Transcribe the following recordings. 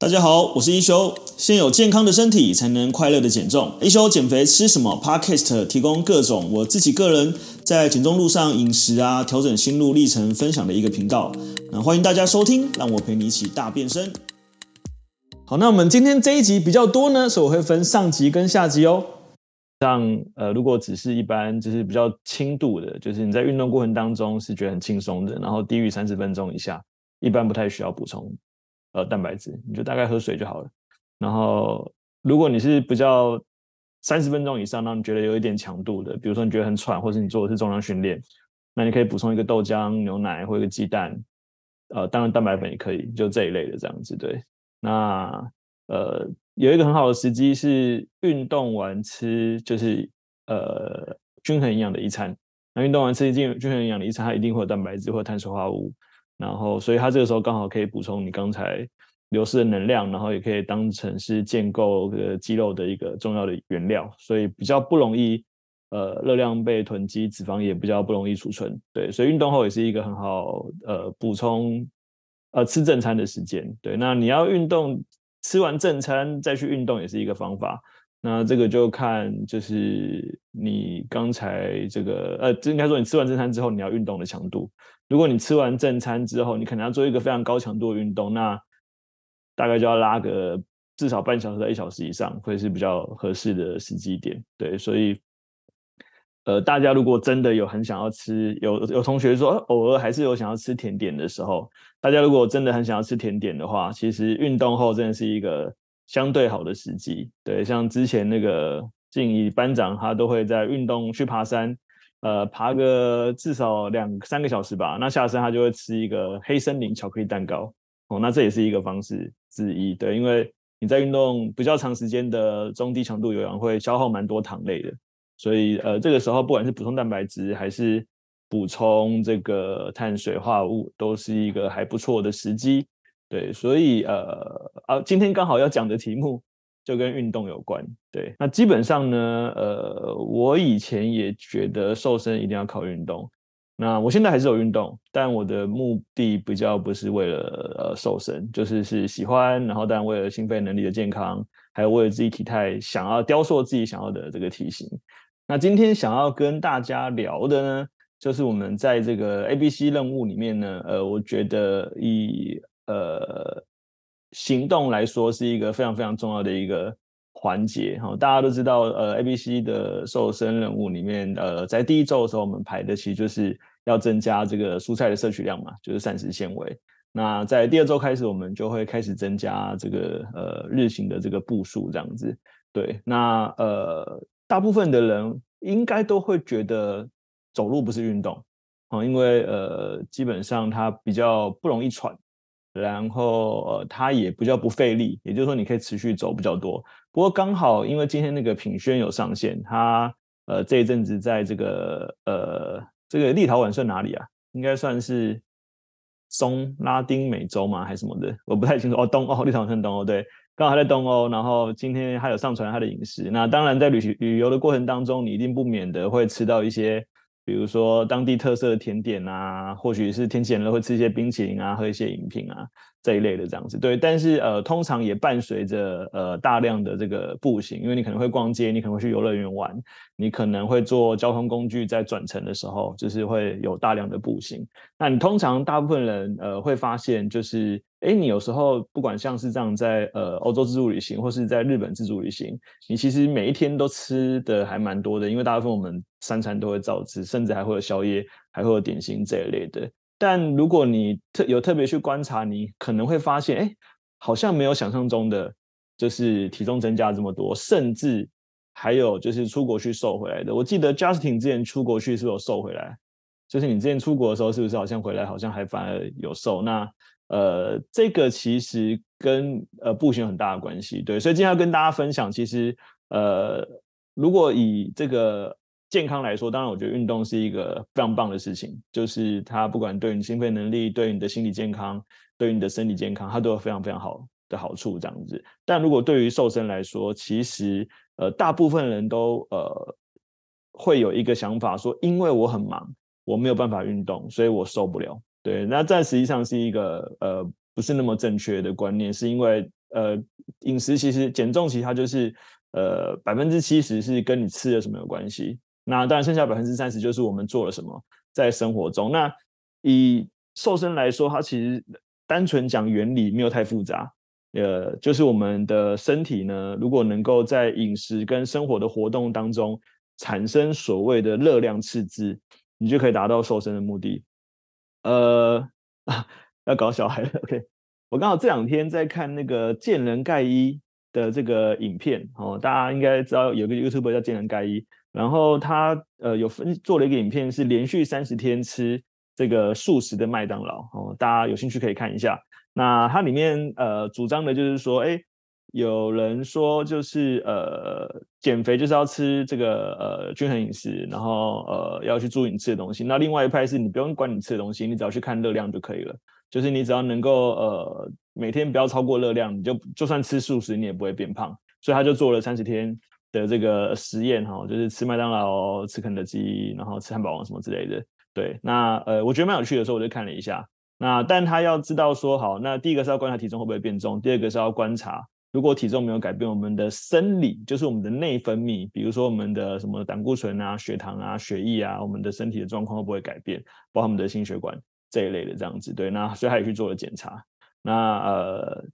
大家好，我是一休。先有健康的身体，才能快乐的减重。一休减肥吃什么？Podcast 提供各种我自己个人在减重路上饮食啊，调整心路历程分享的一个频道。那欢迎大家收听，让我陪你一起大变身。好，那我们今天这一集比较多呢，所以我会分上集跟下集哦。像呃，如果只是一般就是比较轻度的，就是你在运动过程当中是觉得很轻松的，然后低于三十分钟以下，一般不太需要补充。呃，蛋白质你就大概喝水就好了。然后，如果你是比较三十分钟以上，让你觉得有一点强度的，比如说你觉得很喘，或是你做的是重量训练，那你可以补充一个豆浆、牛奶或一个鸡蛋。呃，当然蛋白粉也可以，就这一类的这样子。对，那呃，有一个很好的时机是运动完吃，就是呃均衡营养的一餐。那运动完吃一定均衡营养的一餐，它一定会有蛋白质或碳水化合物。然后，所以它这个时候刚好可以补充你刚才流失的能量，然后也可以当成是建构呃肌肉的一个重要的原料，所以比较不容易呃热量被囤积，脂肪也比较不容易储存。对，所以运动后也是一个很好呃补充呃吃正餐的时间。对，那你要运动吃完正餐再去运动也是一个方法。那这个就看就是你刚才这个呃，应该说你吃完正餐之后你要运动的强度。如果你吃完正餐之后，你可能要做一个非常高强度的运动，那大概就要拉个至少半小时到一小时以上，会是比较合适的时机点。对，所以呃，大家如果真的有很想要吃，有有同学说偶尔还是有想要吃甜点的时候，大家如果真的很想要吃甜点的话，其实运动后真的是一个。相对好的时机，对，像之前那个静怡班长，他都会在运动去爬山，呃，爬个至少两三个小时吧。那下山他就会吃一个黑森林巧克力蛋糕，哦，那这也是一个方式之一，对，因为你在运动比较长时间的中低强度有氧会消耗蛮多糖类的，所以呃，这个时候不管是补充蛋白质还是补充这个碳水化合物，都是一个还不错的时机。对，所以呃啊，今天刚好要讲的题目就跟运动有关。对，那基本上呢，呃，我以前也觉得瘦身一定要靠运动。那我现在还是有运动，但我的目的比较不是为了呃瘦身，就是是喜欢，然后当然为了心肺能力的健康，还有为了自己体态想要雕塑自己想要的这个体型。那今天想要跟大家聊的呢，就是我们在这个 ABC 任务里面呢，呃，我觉得以呃，行动来说是一个非常非常重要的一个环节哈。大家都知道，呃，ABC 的瘦身任务里面，呃，在第一周的时候，我们排的其实就是要增加这个蔬菜的摄取量嘛，就是膳食纤维。那在第二周开始，我们就会开始增加这个呃日行的这个步数这样子。对，那呃，大部分的人应该都会觉得走路不是运动啊，因为呃，基本上它比较不容易喘。然后呃，它也比较不费力，也就是说你可以持续走比较多。不过刚好因为今天那个品轩有上线，他呃这一阵子在这个呃这个立陶宛算哪里啊？应该算是中拉丁美洲吗？还是什么的？我不太清楚。哦，东欧，立陶宛算东欧，对，刚好他在东欧。然后今天还有上传他的饮食。那当然在旅行旅游的过程当中，你一定不免的会吃到一些。比如说当地特色的甜点啊，或许是天气炎了会吃一些冰淇淋啊，喝一些饮品啊这一类的这样子。对，但是呃，通常也伴随着呃大量的这个步行，因为你可能会逛街，你可能会去游乐园玩，你可能会坐交通工具在转乘的时候，就是会有大量的步行。那你通常大部分人呃会发现就是。哎，你有时候不管像是这样在呃欧洲自助旅行，或是在日本自助旅行，你其实每一天都吃的还蛮多的，因为大部分我们三餐都会照吃，甚至还会有宵夜，还会有点心这一类的。但如果你特有特别去观察，你可能会发现，哎，好像没有想象中的就是体重增加这么多，甚至还有就是出国去瘦回来的。我记得 Justin 之前出国去是不是有瘦回来？就是你之前出国的时候，是不是好像回来好像还反而有瘦？那呃，这个其实跟呃步行有很大的关系，对，所以今天要跟大家分享，其实呃，如果以这个健康来说，当然我觉得运动是一个非常棒的事情，就是它不管对你心肺能力、对你的心理健康、对你的身体健康，它都有非常非常好的好处这样子。但如果对于瘦身来说，其实呃，大部分人都呃会有一个想法说，因为我很忙，我没有办法运动，所以我受不了。对，那这实际上是一个呃不是那么正确的观念，是因为呃，饮食其实减重其实它就是呃百分之七十是跟你吃了什么有关系，那当然剩下百分之三十就是我们做了什么在生活中。那以瘦身来说，它其实单纯讲原理没有太复杂，呃，就是我们的身体呢，如果能够在饮食跟生活的活动当中产生所谓的热量赤字，你就可以达到瘦身的目的。呃啊，要搞小孩了，OK。我刚好这两天在看那个见人盖伊的这个影片哦，大家应该知道有个 YouTuber 叫见人盖伊，然后他呃有分做了一个影片，是连续三十天吃这个素食的麦当劳哦，大家有兴趣可以看一下。那它里面呃主张的就是说，哎，有人说就是呃减肥就是要吃这个呃均衡饮食，然后呃要去注意你吃的东西。那另外一派是你不用管你吃的东西，你只要去看热量就可以了。就是你只要能够呃每天不要超过热量，你就就算吃素食你也不会变胖。所以他就做了三十天的这个实验哈，就是吃麦当劳、吃肯德基，然后吃汉堡王什么之类的。对，那呃我觉得蛮有趣的时候我就看了一下。那但他要知道说好，那第一个是要观察体重会不会变重，第二个是要观察如果体重没有改变，我们的生理就是我们的内分泌，比如说我们的什么胆固醇啊、血糖啊、血液啊，我们的身体的状况会不会改变，包括我们的心血管。这一类的这样子，对，那所以他也去做了检查。那呃，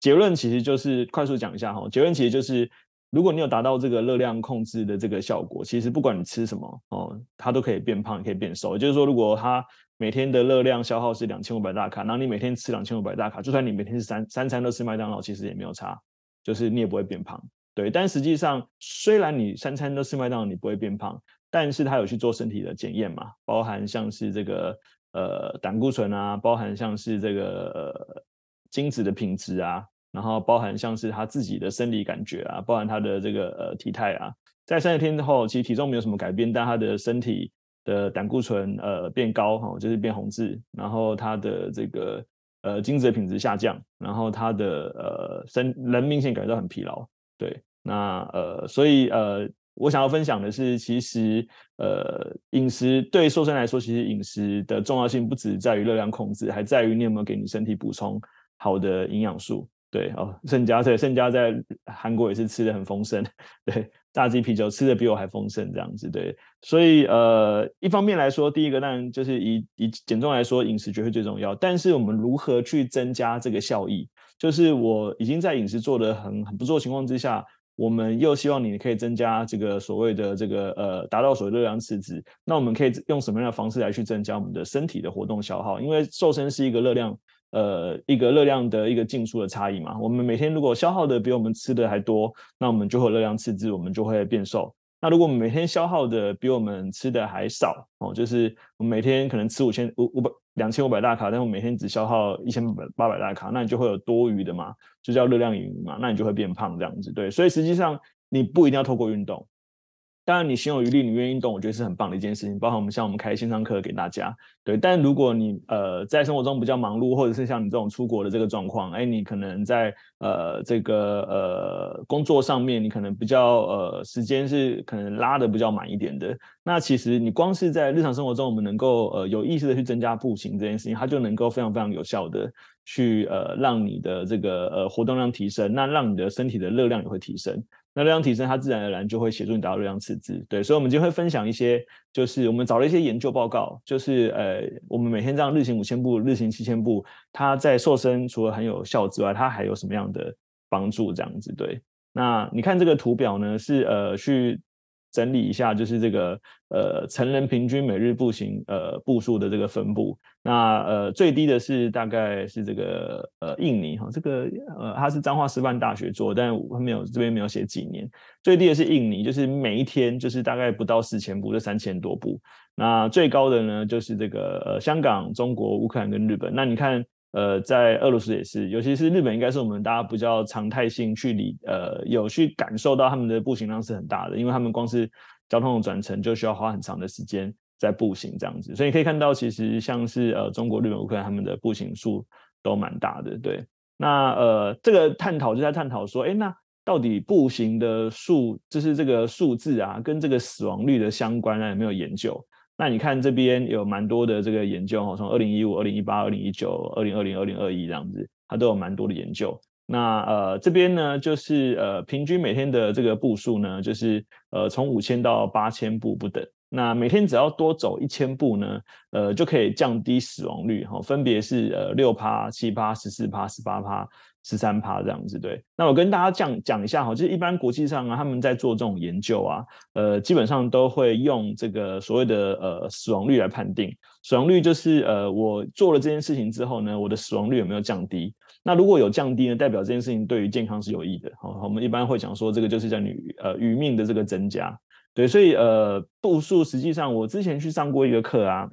结论其实就是快速讲一下哈，结论其实就是，如果你有达到这个热量控制的这个效果，其实不管你吃什么哦，它都可以变胖，可以变瘦。就是说，如果它每天的热量消耗是两千五百大卡，然后你每天吃两千五百大卡，就算你每天是三三餐都吃麦当劳，其实也没有差，就是你也不会变胖。对，但实际上，虽然你三餐都吃麦当劳，你不会变胖，但是他有去做身体的检验嘛，包含像是这个。呃，胆固醇啊，包含像是这个呃精子的品质啊，然后包含像是他自己的生理感觉啊，包含他的这个呃体态啊，在三十天之后，其实体重没有什么改变，但他的身体的胆固醇呃变高哈，就是变红字，然后他的这个呃精子的品质下降，然后他的呃身人明显感觉到很疲劳，对，那呃所以呃。我想要分享的是，其实，呃，饮食对瘦身来说，其实饮食的重要性不只在于热量控制，还在于你有没有给你身体补充好的营养素。对哦，盛家对盛家在韩国也是吃的很丰盛，对，炸鸡啤酒吃的比我还丰盛这样子，对。所以呃，一方面来说，第一个当然就是以以减重来说，饮食绝对最重要。但是我们如何去增加这个效益？就是我已经在饮食做得很很不错的情况之下。我们又希望你可以增加这个所谓的这个呃，达到所谓热量赤字。那我们可以用什么样的方式来去增加我们的身体的活动消耗？因为瘦身是一个热量呃，一个热量的一个进出的差异嘛。我们每天如果消耗的比我们吃的还多，那我们就会热量赤字，我们就会变瘦。那如果我们每天消耗的比我们吃的还少哦，就是我们每天可能吃五千五五百两千五百大卡，但我每天只消耗一千八百大卡，那你就会有多余的嘛，就叫热量盈余嘛，那你就会变胖这样子。对，所以实际上你不一定要透过运动。当然，你心有余力，你愿意动，我觉得是很棒的一件事情。包括我们像我们开线上课给大家，对。但如果你呃在生活中比较忙碌，或者是像你这种出国的这个状况，哎，你可能在呃这个呃工作上面，你可能比较呃时间是可能拉得比较满一点的。那其实你光是在日常生活中，我们能够呃有意识的去增加步行这件事情，它就能够非常非常有效的去呃让你的这个呃活动量提升，那让你的身体的热量也会提升。那热量提升，它自然而然就会协助你达到热量赤字。对，所以，我们就会分享一些，就是我们找了一些研究报告，就是呃，我们每天这样日行五千步、日行七千步，它在瘦身除了很有效之外，它还有什么样的帮助？这样子，对。那你看这个图表呢，是呃去。整理一下，就是这个呃成人平均每日步行呃步数的这个分布。那呃最低的是大概是这个呃印尼哈，这个呃它是彰化师范大学做，但我没有这边没有写几年。最低的是印尼，就是每一天就是大概不到四千步，就三千多步。那最高的呢，就是这个呃香港、中国、乌克兰跟日本。那你看。呃，在俄罗斯也是，尤其是日本，应该是我们大家比较常态性去理，呃，有去感受到他们的步行量是很大的，因为他们光是交通的转乘就需要花很长的时间在步行这样子，所以可以看到，其实像是呃中国、日本、乌克兰他们的步行数都蛮大的。对，那呃这个探讨就在探讨说，哎，那到底步行的数，就是这个数字啊，跟这个死亡率的相关啊，有没有研究？那你看这边有蛮多的这个研究哈，从二零一五、二零一八、二零一九、二零二零、二零二一这样子，它都有蛮多的研究。那呃这边呢就是呃平均每天的这个步数呢，就是呃从五千到八千步不等。那每天只要多走一千步呢，呃，就可以降低死亡率哈，分别是呃六趴、七趴、十四趴、十八趴、十三趴这样子。对，那我跟大家讲讲一下哈，就是一般国际上啊，他们在做这种研究啊，呃，基本上都会用这个所谓的呃死亡率来判定。死亡率就是呃我做了这件事情之后呢，我的死亡率有没有降低？那如果有降低呢，代表这件事情对于健康是有益的。好，我们一般会讲说这个就是叫你呃余命的这个增加。对，所以呃，步数实际上我之前去上过一个课啊，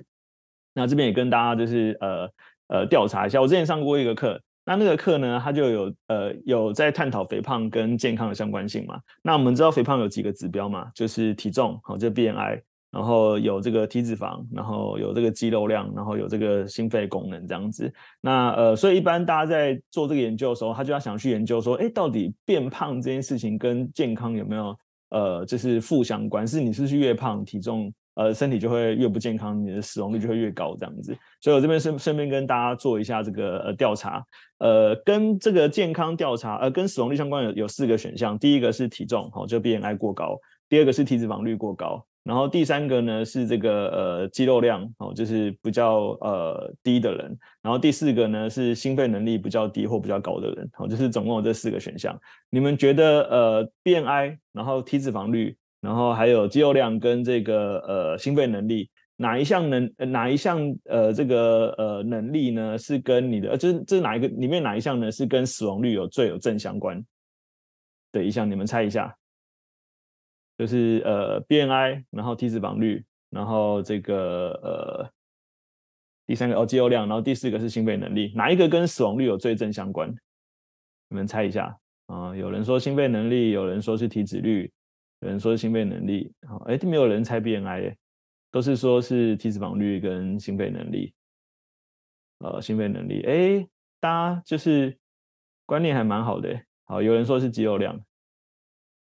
那这边也跟大家就是呃呃调查一下，我之前上过一个课，那那个课呢，它就有呃有在探讨肥胖跟健康的相关性嘛。那我们知道肥胖有几个指标嘛，就是体重，好，这 BMI，然后有这个体脂肪，然后有这个肌肉量，然后有这个心肺功能这样子。那呃，所以一般大家在做这个研究的时候，他就要想去研究说，哎，到底变胖这件事情跟健康有没有？呃，就是负相关，是你是不是越胖，体重呃身体就会越不健康，你的死亡率就会越高这样子。所以我这边顺顺便跟大家做一下这个呃调查，呃，跟这个健康调查呃跟死亡率相关有有四个选项，第一个是体重，好，就 BMI 过高；第二个是体脂肪率过高。然后第三个呢是这个呃肌肉量哦，就是比较呃低的人。然后第四个呢是心肺能力比较低或比较高的人。好，就是总共有这四个选项。你们觉得呃 BMI，然后体脂肪率，然后还有肌肉量跟这个呃心肺能力，哪一项能哪一项呃这个呃能力呢是跟你的呃就是这是哪一个里面哪一项呢是跟死亡率有最有正相关的一项？你们猜一下。就是呃 BMI，然后体脂肪率，然后这个呃第三个哦肌肉量，然后第四个是心肺能力，哪一个跟死亡率有最正相关？你们猜一下啊、有人说心肺能力，有人说是体脂率，有人说是心肺能力。好，哎，没有人猜 BMI，都是说是体脂肪率跟心肺能力。呃，心肺能力，哎，大家就是观念还蛮好的。好，有人说是肌肉量。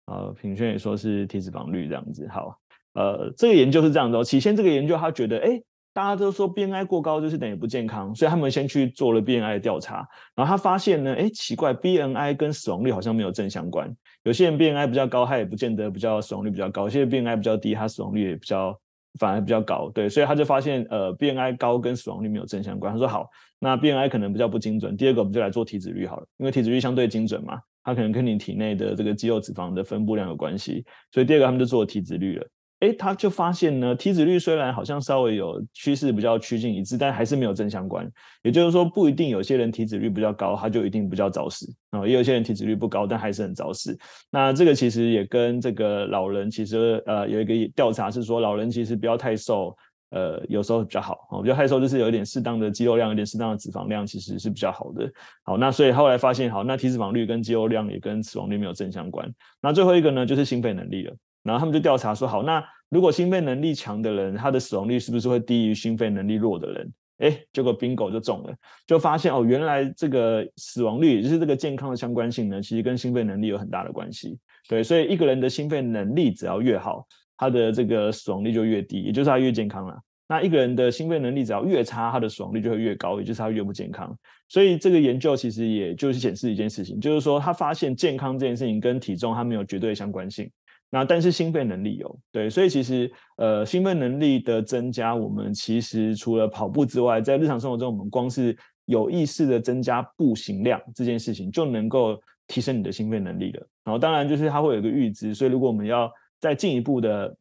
呃，平轩也说是体脂肪率这样子。好，呃，这个研究是这样子哦。起先这个研究他觉得，哎，大家都说 BMI 过高就是等于不健康，所以他们先去做了 BMI 的调查，然后他发现呢，哎，奇怪，BMI 跟死亡率好像没有正相关。有些人 BMI 比较高，他也不见得比较死亡率比较高；有些 BMI 比较低，他死亡率也比较反而比较高。对，所以他就发现，呃，BMI 高跟死亡率没有正相关。他说好，那 BMI 可能比较不精准。第二个，我们就来做体脂率好了，因为体脂率相对精准嘛。它可能跟你体内的这个肌肉脂肪的分布量有关系，所以第二个他们就做体脂率了。诶，他就发现呢，体脂率虽然好像稍微有趋势比较趋近一致，但还是没有正相关。也就是说，不一定有些人体脂率比较高，他就一定比较早死啊；也有些人体脂率不高，但还是很早死。那这个其实也跟这个老人其实呃有一个调查是说，老人其实不要太瘦。呃，有时候比较好，我觉得害瘦就是有一点适当的肌肉量，有点适当的脂肪量，其实是比较好的。好，那所以后来发现，好，那体脂肪率跟肌肉量也跟死亡率没有正相关。那最后一个呢，就是心肺能力了。然后他们就调查说，好，那如果心肺能力强的人，他的死亡率是不是会低于心肺能力弱的人？哎，结果 bingo 就中了，就发现哦，原来这个死亡率，也就是这个健康的相关性呢，其实跟心肺能力有很大的关系。对，所以一个人的心肺能力只要越好，他的这个死亡率就越低，也就是他越健康了。那一个人的心肺能力只要越差，他的死亡率就会越高，也就是他越不健康。所以这个研究其实也就是显示一件事情，就是说他发现健康这件事情跟体重它没有绝对相关性。那但是心肺能力有，对，所以其实呃心肺能力的增加，我们其实除了跑步之外，在日常生活中，我们光是有意识的增加步行量这件事情，就能够提升你的心肺能力了。然后当然就是它会有一个阈值，所以如果我们要再进一步的。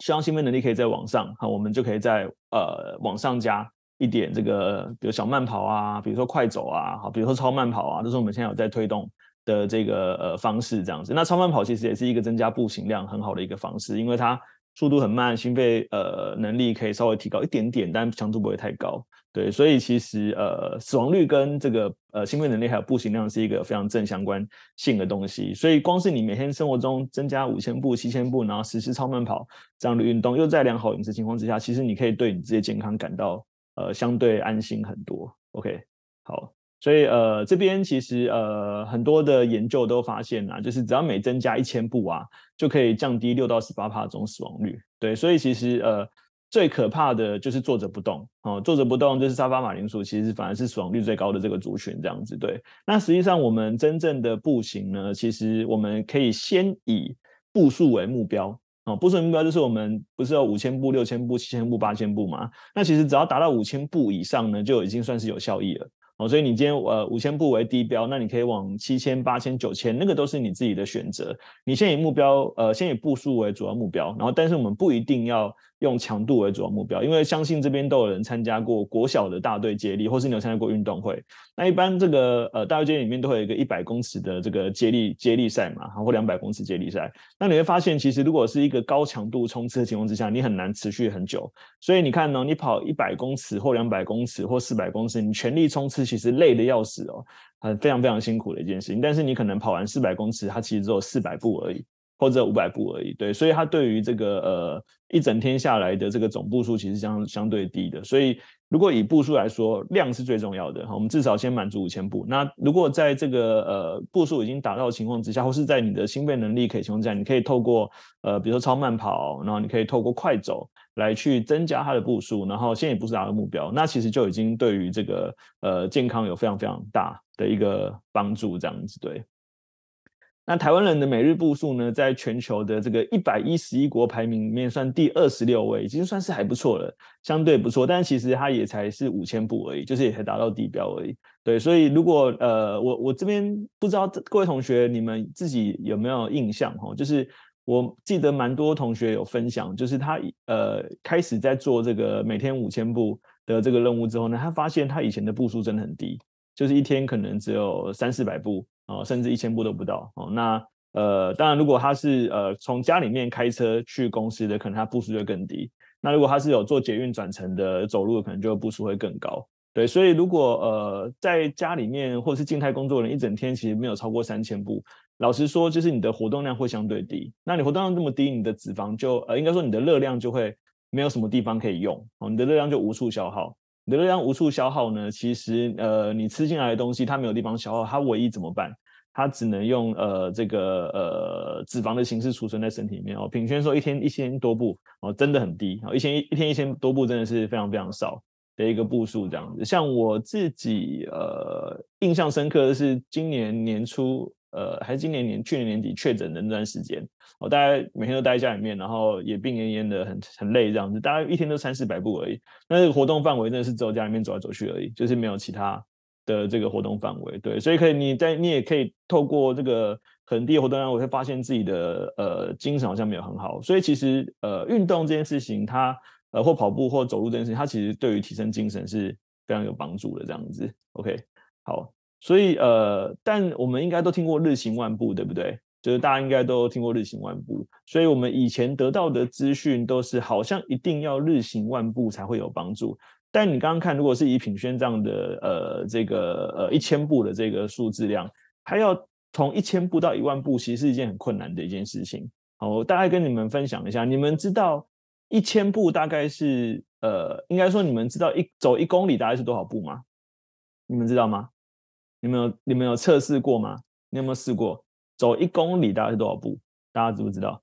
希望心肺能力可以再往上，好，我们就可以再呃往上加一点这个，比如小慢跑啊，比如说快走啊，好，比如说超慢跑啊，这是我们现在有在推动的这个呃方式这样子。那超慢跑其实也是一个增加步行量很好的一个方式，因为它速度很慢，心肺呃能力可以稍微提高一点点，但强度不会太高。对，所以其实呃，死亡率跟这个呃心肺能力还有步行量是一个非常正相关性的东西。所以光是你每天生活中增加五千步、七千步，然后实施超慢跑这样的运动，又在良好饮食情况之下，其实你可以对你自己的健康感到呃相对安心很多。OK，好，所以呃这边其实呃很多的研究都发现啊，就是只要每增加一千步啊，就可以降低六到十八帕这种死亡率。对，所以其实呃。最可怕的就是坐着不动哦，坐着不动就是沙发马铃薯，其实反而是死亡率最高的这个族群这样子。对，那实际上我们真正的步行呢，其实我们可以先以步数为目标哦，步数目标就是我们不是有五千步、六千步、七千步、八千步吗？那其实只要达到五千步以上呢，就已经算是有效益了。哦，所以你今天呃五千步为低标，那你可以往七千、八千、九千，那个都是你自己的选择。你先以目标呃，先以步数为主要目标，然后但是我们不一定要。用强度为主要目标，因为相信这边都有人参加过国小的大队接力，或是你有参加过运动会。那一般这个呃大队接力里面都会有一个一百公尺的这个接力接力赛嘛，或两百公尺接力赛。那你会发现，其实如果是一个高强度冲刺的情况之下，你很难持续很久。所以你看呢，你跑一百公尺或两百公尺或四百公尺，你全力冲刺，其实累得要死哦，很非常非常辛苦的一件事情。但是你可能跑完四百公尺，它其实只有四百步而已。或者五百步而已，对，所以它对于这个呃一整天下来的这个总步数其实相相对低的，所以如果以步数来说，量是最重要的，我们至少先满足五千步。那如果在这个呃步数已经达到的情况之下，或是在你的心肺能力可以情况下，你可以透过呃比如说超慢跑，然后你可以透过快走来去增加他的步数，然后先以步数达到目标，那其实就已经对于这个呃健康有非常非常大的一个帮助，这样子对。那台湾人的每日步数呢，在全球的这个一百一十一国排名里面算第二十六位，已经算是还不错了，相对不错。但其实它也才是五千步而已，就是也才达到地标而已。对，所以如果呃，我我这边不知道各位同学你们自己有没有印象哈，就是我记得蛮多同学有分享，就是他呃开始在做这个每天五千步的这个任务之后呢，他发现他以前的步数真的很低，就是一天可能只有三四百步。哦，甚至一千步都不到哦。那呃，当然，如果他是呃从家里面开车去公司的，可能他步数就更低。那如果他是有做捷运转乘的，走路的可能就步数会更高。对，所以如果呃在家里面或是静态工作人一整天其实没有超过三千步，老实说，就是你的活动量会相对低。那你活动量这么低，你的脂肪就呃应该说你的热量就会没有什么地方可以用哦，你的热量就无处消耗。你的热量无处消耗呢？其实，呃，你吃进来的东西它没有地方消耗，它唯一怎么办？它只能用呃这个呃脂肪的形式储存在身体里面哦。品轩说一天一千多步哦，真的很低哦，一千一一天一千多步真的是非常非常少的一个步数这样子。像我自己呃印象深刻的是今年年初。呃，还是今年年去年年底确诊的那段时间，我大概每天都待在家里面，然后也病恹恹的，很很累这样子，大概一天都三四百步而已。那这个活动范围真的是只有家里面走来走去而已，就是没有其他的这个活动范围。对，所以可以你在你也可以透过这个很低的活动量，我会发现自己的呃精神好像没有很好。所以其实呃运动这件事情，它呃或跑步或走路这件事情，它其实对于提升精神是非常有帮助的这样子。OK，好。所以呃，但我们应该都听过日行万步，对不对？就是大家应该都听过日行万步。所以我们以前得到的资讯都是好像一定要日行万步才会有帮助。但你刚刚看，如果是以品轩这样的呃这个呃一千步的这个数字量，还要从一千步到一万步，其实是一件很困难的一件事情。好，我大概跟你们分享一下，你们知道一千步大概是呃，应该说你们知道一走一公里大概是多少步吗？你们知道吗？你们有你们有测试过吗？你有没有试过走一公里大概是多少步？大家知不知道？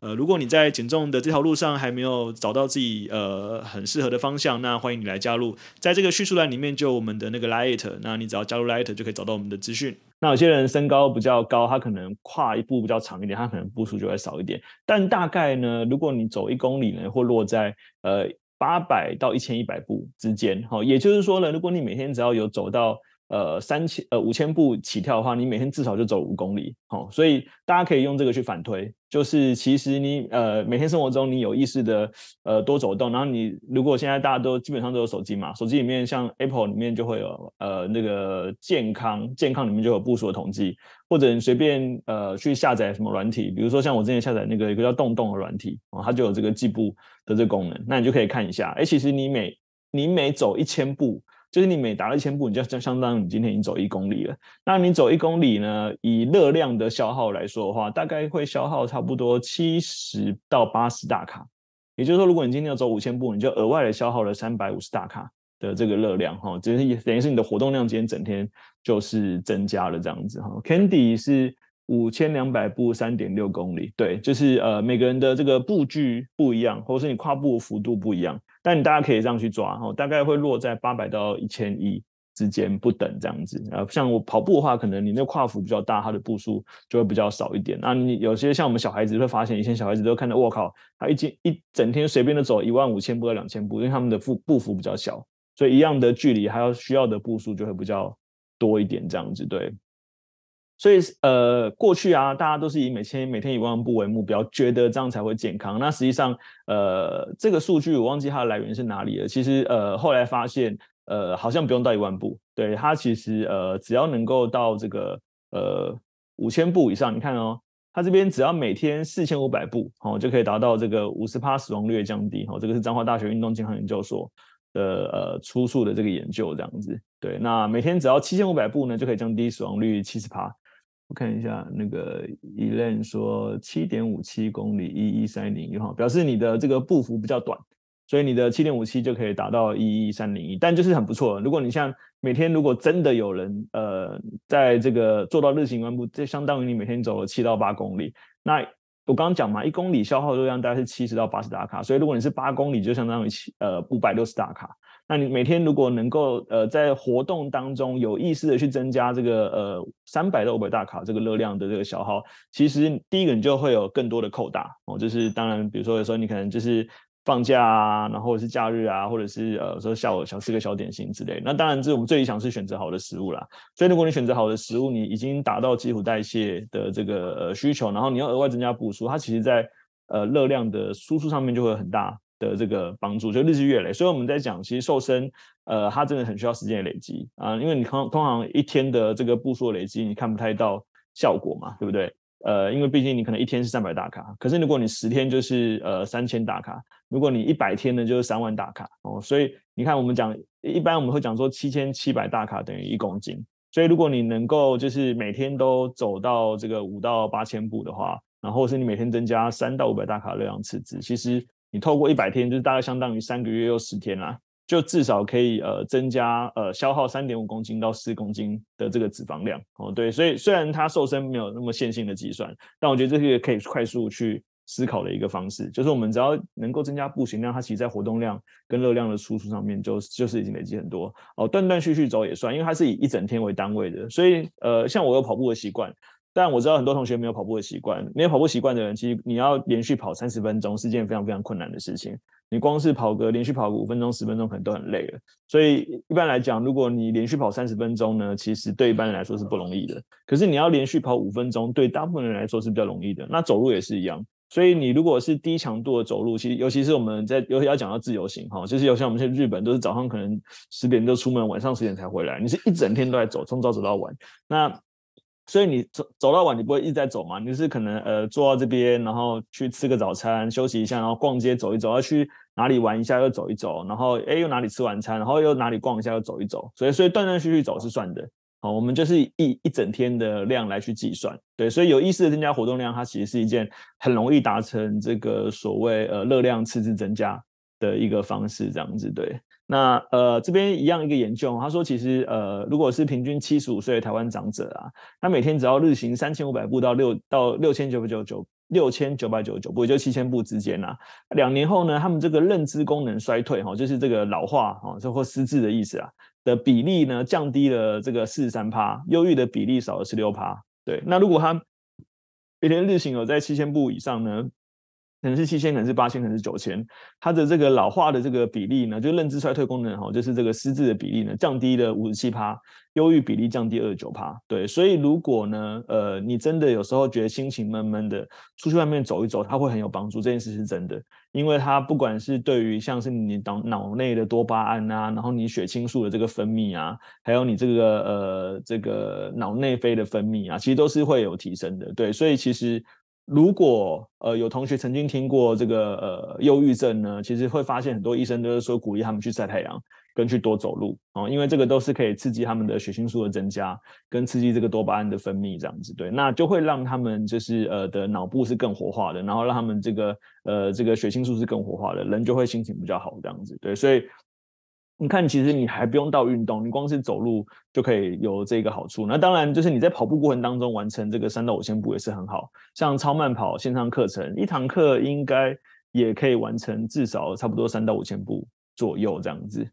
呃，如果你在减重的这条路上还没有找到自己呃很适合的方向，那欢迎你来加入，在这个叙述栏里面就有我们的那个 Light，那你只要加入 Light 就可以找到我们的资讯。那有些人身高比较高，他可能跨一步比较长一点，他可能步数就会少一点。但大概呢，如果你走一公里呢，会落在呃八百到一千一百步之间。好，也就是说呢，如果你每天只要有走到呃三千呃五千步起跳的话，你每天至少就走五公里，哦，所以大家可以用这个去反推，就是其实你呃每天生活中你有意识的呃多走动，然后你如果现在大家都基本上都有手机嘛，手机里面像 Apple 里面就会有呃那个健康健康里面就有步数的统计，或者你随便呃去下载什么软体，比如说像我之前下载那个一个叫动动的软体啊、它就有这个计步的这个功能，那你就可以看一下，哎，其实你每你每走一千步，就是你每达了一千步，你就相相当于你今天已经走一公里了。那你走一公里呢，以热量的消耗来说的话，大概会消耗差不多七十到八十大卡。也就是说，如果你今天要走五千步，你就额外的消耗了三百五十大卡的这个热量哈，这是等于是你的活动量今天整天就是增加了这样子哈。Candy 是五千两百步三点六公里，对，就是呃每个人的这个步距不一样，或者是你跨步幅度不一样。但你大家可以这样去抓，哈，大概会落在八百到一千一之间不等这样子。呃，像我跑步的话，可能你那个跨幅比较大，它的步数就会比较少一点。那你有些像我们小孩子会发现，以前小孩子都看到，我靠，他一天一整天随便的走一万五千步到两千步，因为他们的步步幅比较小，所以一样的距离还要需要的步数就会比较多一点这样子，对。所以，呃，过去啊，大家都是以每天每天一万步为目标，觉得这样才会健康。那实际上，呃，这个数据我忘记它的来源是哪里了。其实，呃，后来发现，呃，好像不用到一万步，对，它其实，呃，只要能够到这个，呃，五千步以上，你看哦，它这边只要每天四千五百步，哦，就可以达到这个五十趴死亡率降低。哦，这个是彰化大学运动健康研究所的呃出处的这个研究，这样子。对，那每天只要七千五百步呢，就可以降低死亡率七十趴。我看一下那个 Elaine 说七点五七公里一一三零一哈，表示你的这个步幅比较短，所以你的七点五七就可以达到一一三零一，但就是很不错。如果你像每天如果真的有人呃在这个做到日行万步，这相当于你每天走了七到八公里。那我刚刚讲嘛，一公里消耗热量大概是七十到八十大卡，所以如果你是八公里，就相当于七呃五百六十大卡。那你每天如果能够呃在活动当中有意识的去增加这个呃三百到五百大卡这个热量的这个消耗，其实第一个你就会有更多的扣打哦，就是当然比如说有时候你可能就是放假啊，然后是假日啊，或者是呃说下午想吃个小点心之类，那当然这我们最理想是选择好的食物啦。所以如果你选择好的食物，你已经达到基础代谢的这个呃需求，然后你要额外增加步数，它其实在呃热量的输出上面就会很大。的这个帮助就日积月累，所以我们在讲，其实瘦身，呃，它真的很需要时间的累积啊，因为你通通常一天的这个步数累积，你看不太到效果嘛，对不对？呃，因为毕竟你可能一天是三百大卡，可是如果你十天就是呃三千大卡，如果你一百天呢就是三万大卡哦，所以你看我们讲一般我们会讲说七千七百大卡等于一公斤，所以如果你能够就是每天都走到这个五到八千步的话，然后是你每天增加三到五百大卡热量赤字，其实。你透过一百天，就是大概相当于三个月又十天啦，就至少可以呃增加呃消耗三点五公斤到四公斤的这个脂肪量哦。对，所以虽然它瘦身没有那么线性的计算，但我觉得这是可以快速去思考的一个方式，就是我们只要能够增加步行量，它其实在活动量跟热量的输出上面就就是已经累积很多哦。断断续续走也算，因为它是以一整天为单位的，所以呃像我有跑步的习惯。但我知道很多同学没有跑步的习惯，没有跑步习惯的人，其实你要连续跑三十分钟是件非常非常困难的事情。你光是跑个连续跑个五分钟、十分钟，可能都很累了。所以一般来讲，如果你连续跑三十分钟呢，其实对一般人来说是不容易的。可是你要连续跑五分钟，对大部分人来说是比较容易的。那走路也是一样。所以你如果是低强度的走路，其实尤其是我们在尤其要讲到自由行哈，就是有像我们去日本都是早上可能十点就出门，晚上十点才回来，你是一整天都在走，从早走到晚。那所以你走走到晚，你不会一直在走嘛？你是可能呃坐到这边，然后去吃个早餐，休息一下，然后逛街走一走，要去哪里玩一下又走一走，然后诶又哪里吃晚餐，然后又哪里逛一下又走一走。所以所以断断续续走是算的。好，我们就是一一整天的量来去计算。对，所以有意识的增加活动量，它其实是一件很容易达成这个所谓呃热量赤字增加的一个方式，这样子对。那呃这边一样一个研究，他说其实呃如果是平均七十五岁的台湾长者啊，他每天只要日行三千五百步到六到六千九百九十九六千九百九十九步，也就七千步之间呐、啊。两年后呢，他们这个认知功能衰退哈，就是这个老化哈，这或失智的意思啊的比例呢降低了这个四十三趴，忧郁的比例少了十六趴。对，那如果他每天日行有在七千步以上呢？可能是七千，可能是八千，可能是九千，它的这个老化的这个比例呢，就认知衰退功能哈，就是这个失智的比例呢，降低了五十七趴，忧郁比例降低二十九趴。对，所以如果呢，呃，你真的有时候觉得心情闷闷的，出去外面走一走，它会很有帮助。这件事是真的，因为它不管是对于像是你脑脑内的多巴胺啊，然后你血清素的这个分泌啊，还有你这个呃这个脑内啡的分泌啊，其实都是会有提升的。对，所以其实。如果呃有同学曾经听过这个呃忧郁症呢，其实会发现很多医生都是说鼓励他们去晒太阳跟去多走路哦，因为这个都是可以刺激他们的血清素的增加，跟刺激这个多巴胺的分泌这样子，对，那就会让他们就是呃的脑部是更活化的，然后让他们这个呃这个血清素是更活化的，人就会心情比较好这样子，对，所以。你看，其实你还不用到运动，你光是走路就可以有这个好处。那当然，就是你在跑步过程当中完成这个三到五千步也是很好。像超慢跑线上课程，一堂课应该也可以完成至少差不多三到五千步左右这样子。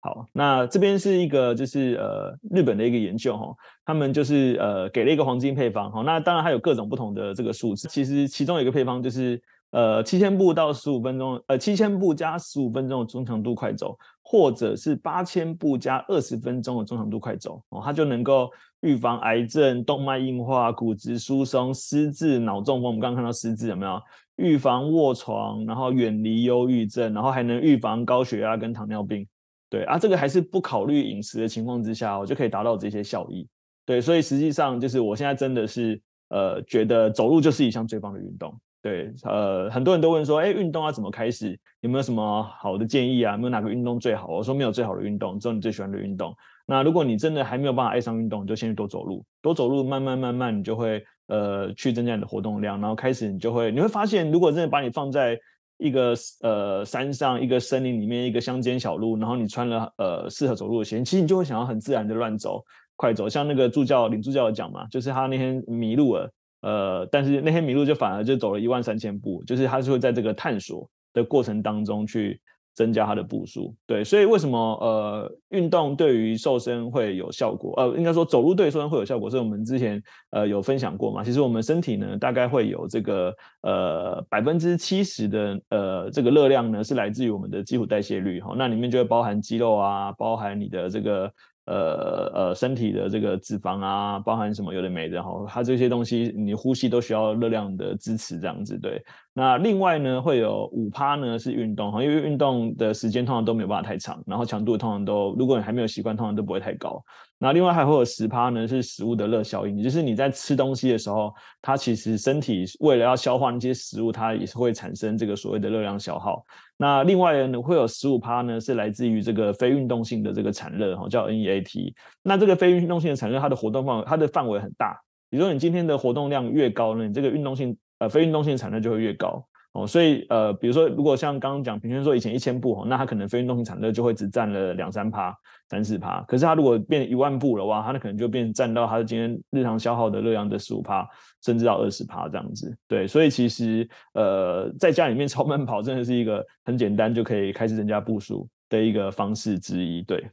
好，那这边是一个就是呃日本的一个研究哈，他们就是呃给了一个黄金配方哈。那当然还有各种不同的这个数字，其实其中有一个配方就是。呃，七千步到十五分钟，呃，七千步加十五分钟的中强度快走，或者是八千步加二十分钟的中强度快走，哦，它就能够预防癌症、动脉硬化、骨质疏松、失智、脑中风。我们刚刚看到失智有没有？预防卧床，然后远离忧郁症，然后还能预防高血压跟糖尿病。对啊，这个还是不考虑饮食的情况之下，我就可以达到这些效益。对，所以实际上就是我现在真的是呃，觉得走路就是一项最棒的运动。对，呃，很多人都问说，哎，运动要怎么开始？有没有什么好的建议啊？有没有哪个运动最好？我说没有最好的运动，只有你最喜欢的运动。那如果你真的还没有办法爱上运动，你就先去多走路，多走路，慢慢慢慢，你就会呃去增加你的活动量，然后开始你就会你会发现，如果真的把你放在一个呃山上、一个森林里面、一个乡间小路，然后你穿了呃适合走路的鞋，其实你就会想要很自然的乱走、快走。像那个助教领助教有讲嘛，就是他那天迷路了。呃，但是那天迷路就反而就走了一万三千步，就是他是会在这个探索的过程当中去增加他的步数。对，所以为什么呃运动对于瘦身会有效果？呃，应该说走路对瘦身会有效果，是我们之前呃有分享过嘛。其实我们身体呢，大概会有这个呃百分之七十的呃这个热量呢是来自于我们的基础代谢率哈，那里面就会包含肌肉啊，包含你的这个。呃呃，身体的这个脂肪啊，包含什么有的没的哈，它这些东西你呼吸都需要热量的支持，这样子对。那另外呢，会有五趴呢是运动哈，因为运动的时间通常都没有办法太长，然后强度通常都，如果你还没有习惯，通常都不会太高。那另外还会有十趴呢是食物的热效应，就是你在吃东西的时候，它其实身体为了要消化那些食物，它也是会产生这个所谓的热量消耗。那另外呢，会有十五趴呢，是来自于这个非运动性的这个产热，哈，叫 NEAT。那这个非运动性的产热，它的活动范围，它的范围很大。比如说你今天的活动量越高呢，你这个运动性非运动性产热就会越高。哦，所以呃，比如说，如果像刚刚讲，平均说以前一千步哦，那它可能非运动性产热就会只占了两三趴、三四趴。可是它如果变一万步的话，它可能就变占到它今天日常消耗的热量的十五趴，甚至到二十趴这样子。对，所以其实呃，在家里面超慢跑真的是一个很简单就可以开始增加步数的一个方式之一。对，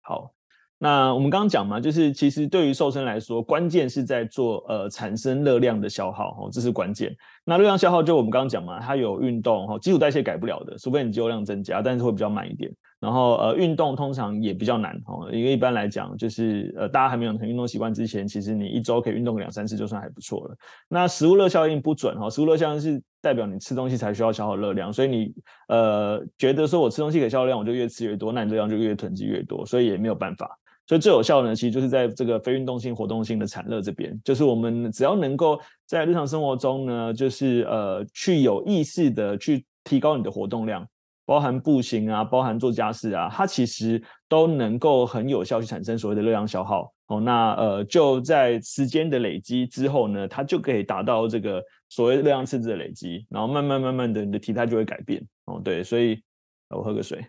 好。那我们刚刚讲嘛，就是其实对于瘦身来说，关键是在做呃产生热量的消耗哦，这是关键。那热量消耗就我们刚刚讲嘛，它有运动哈，基础代谢改不了的，除非你肌肉量增加，但是会比较慢一点。然后呃运动通常也比较难哦，因为一般来讲就是呃大家还没有养成运动习惯之前，其实你一周可以运动个两三次就算还不错了。那食物热效应不准哈，食物热效应是代表你吃东西才需要消耗热量，所以你呃觉得说我吃东西可以消耗量，我就越吃越多，那你热量就越囤积越多，所以也没有办法。所以最有效的呢，其实就是在这个非运动性、活动性的产热这边，就是我们只要能够在日常生活中呢，就是呃去有意识的去提高你的活动量，包含步行啊，包含做家事啊，它其实都能够很有效去产生所谓的热量消耗。哦，那呃就在时间的累积之后呢，它就可以达到这个所谓热量赤字的累积，然后慢慢慢慢的你的体态就会改变。哦，对，所以我喝个水。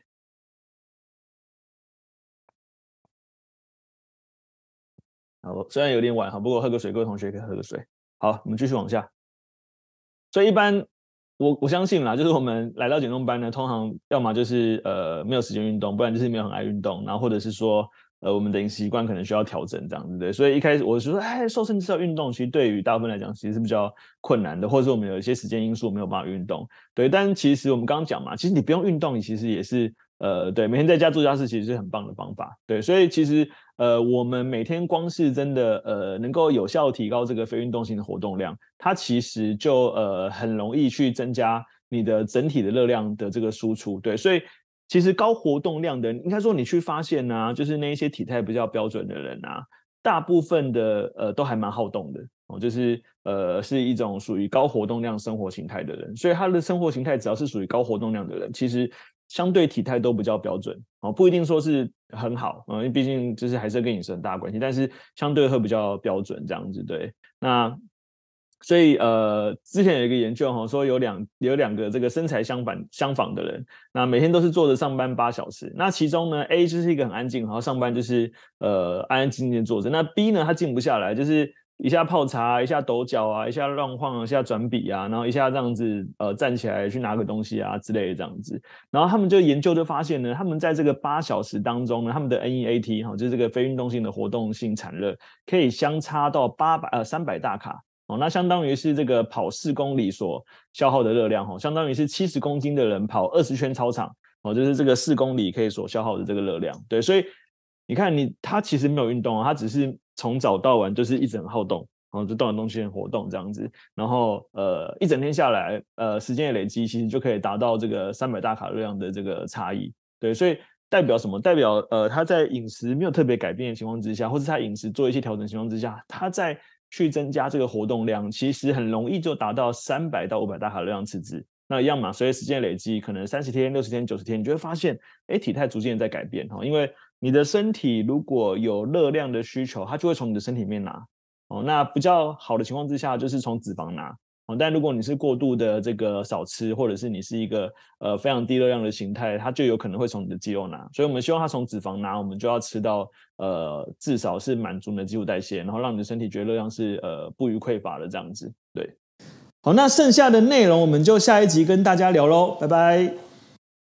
好，虽然有点晚哈，不过喝个水，各位同学可以喝个水。好，我们继续往下。所以一般我我相信啦，就是我们来到减重班呢，通常要么就是呃没有时间运动，不然就是没有很爱运动，然后或者是说呃，我们的饮食习惯可能需要调整这样子对。所以一开始我是说，哎，瘦身就是要运动，其实对于大部分来讲，其实是比较困难的，或者说我们有一些时间因素没有办法运动。对，但其实我们刚刚讲嘛，其实你不用运动，你其实也是呃，对，每天在家做家事，其实是很棒的方法。对，所以其实呃，我们每天光是真的呃，能够有效提高这个非运动性的活动量，它其实就呃很容易去增加你的整体的热量的这个输出。对，所以。其实高活动量的，应该说你去发现呢、就是那一些体态比较标准的人啊，大部分的呃都还蛮好动的哦，就是呃是一种属于高活动量生活形态的人，所以他的生活形态只要是属于高活动量的人，其实相对体态都比较标准哦，不一定说是很好、嗯，因为毕竟就是还是跟饮食很大关系，但是相对会比较标准这样子对，那。所以呃，之前有一个研究哈，说有两有两个这个身材相反相仿的人，那每天都是坐着上班八小时。那其中呢，A 就是一个很安静，然后上班就是呃安安静静坐着。那 B 呢，他静不下来，就是一下泡茶，一下抖脚啊，一下乱晃，一下转笔啊，然后一下这样子呃站起来去拿个东西啊之类的这样子。然后他们就研究就发现呢，他们在这个八小时当中呢，他们的 NEAT 哈，就是这个非运动性的活动性产热，可以相差到八百呃三百大卡。哦，那相当于是这个跑四公里所消耗的热量，哦，相当于是七十公斤的人跑二十圈操场，哦，就是这个四公里可以所消耗的这个热量。对，所以你看你他其实没有运动啊，他只是从早到晚就是一直很好动，然后就动来动去很活动这样子，然后呃一整天下来，呃时间的累积其实就可以达到这个三百大卡热量的这个差异。对，所以代表什么？代表呃他在饮食没有特别改变的情况之下，或者他饮食做一些调整的情况之下，他在去增加这个活动量，其实很容易就达到三百到五百大卡热量赤字。那一样嘛，随着时间累积，可能三十天、六十天、九十天，你就会发现，哎，体态逐渐在改变哈。因为你的身体如果有热量的需求，它就会从你的身体里面拿。哦，那比较好的情况之下，就是从脂肪拿。哦，但如果你是过度的这个少吃，或者是你是一个呃非常低热量的形态，它就有可能会从你的肌肉拿。所以我们希望它从脂肪拿，我们就要吃到呃至少是满足你的基础代谢，然后让你的身体觉得热量是呃不虞匮乏的这样子。对，好，那剩下的内容我们就下一集跟大家聊喽，拜拜。